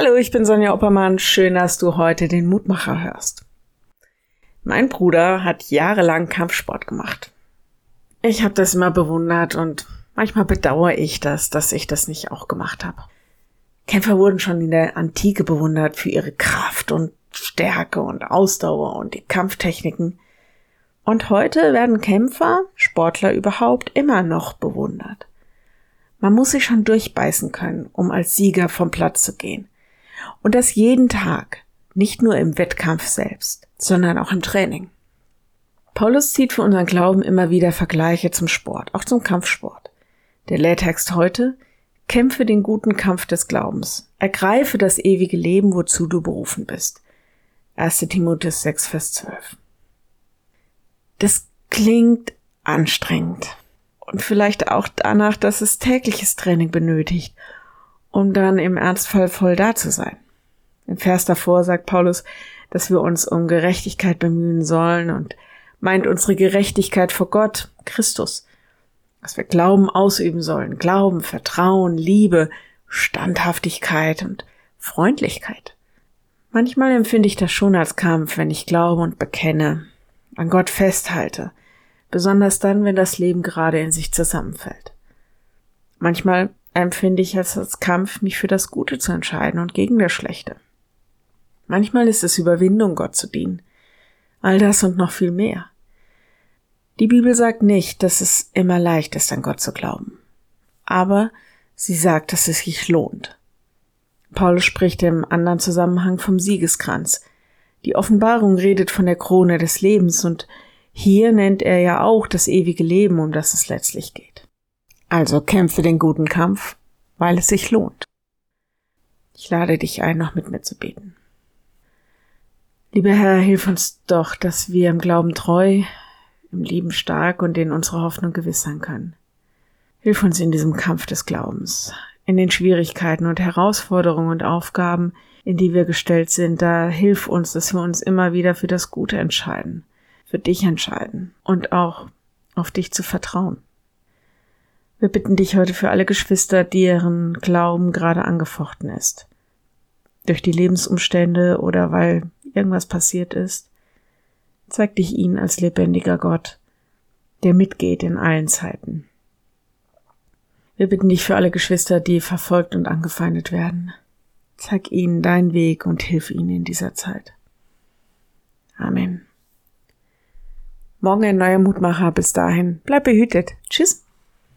Hallo, ich bin Sonja Oppermann. Schön, dass du heute den Mutmacher hörst. Mein Bruder hat jahrelang Kampfsport gemacht. Ich habe das immer bewundert und manchmal bedauere ich das, dass ich das nicht auch gemacht habe. Kämpfer wurden schon in der Antike bewundert für ihre Kraft und Stärke und Ausdauer und die Kampftechniken. Und heute werden Kämpfer, Sportler überhaupt immer noch bewundert. Man muss sich schon durchbeißen können, um als Sieger vom Platz zu gehen. Und das jeden Tag, nicht nur im Wettkampf selbst, sondern auch im Training. Paulus zieht für unseren Glauben immer wieder Vergleiche zum Sport, auch zum Kampfsport. Der Lehrtext heute, kämpfe den guten Kampf des Glaubens, ergreife das ewige Leben, wozu du berufen bist. 1. Timotheus 6, Vers 12. Das klingt anstrengend und vielleicht auch danach, dass es tägliches Training benötigt, um dann im Ernstfall voll da zu sein. Im Vers davor sagt Paulus, dass wir uns um Gerechtigkeit bemühen sollen und meint unsere Gerechtigkeit vor Gott, Christus, dass wir Glauben ausüben sollen, Glauben, Vertrauen, Liebe, Standhaftigkeit und Freundlichkeit. Manchmal empfinde ich das schon als Kampf, wenn ich glaube und bekenne, an Gott festhalte, besonders dann, wenn das Leben gerade in sich zusammenfällt. Manchmal empfinde ich es als Kampf, mich für das Gute zu entscheiden und gegen das Schlechte. Manchmal ist es Überwindung, Gott zu dienen. All das und noch viel mehr. Die Bibel sagt nicht, dass es immer leicht ist, an Gott zu glauben. Aber sie sagt, dass es sich lohnt. Paulus spricht im anderen Zusammenhang vom Siegeskranz. Die Offenbarung redet von der Krone des Lebens und hier nennt er ja auch das ewige Leben, um das es letztlich geht. Also kämpfe den guten Kampf, weil es sich lohnt. Ich lade dich ein, noch mit mir zu beten. Lieber Herr, hilf uns doch, dass wir im Glauben treu, im Lieben stark und in unserer Hoffnung gewiss sein können. Hilf uns in diesem Kampf des Glaubens, in den Schwierigkeiten und Herausforderungen und Aufgaben, in die wir gestellt sind. Da hilf uns, dass wir uns immer wieder für das Gute entscheiden für dich entscheiden und auch auf dich zu vertrauen. Wir bitten dich heute für alle Geschwister, deren Glauben gerade angefochten ist. Durch die Lebensumstände oder weil irgendwas passiert ist. Zeig dich ihnen als lebendiger Gott, der mitgeht in allen Zeiten. Wir bitten dich für alle Geschwister, die verfolgt und angefeindet werden. Zeig ihnen deinen Weg und hilf ihnen in dieser Zeit. Amen. Morgen ein neuer Mutmacher. Bis dahin. Bleib behütet. Tschüss.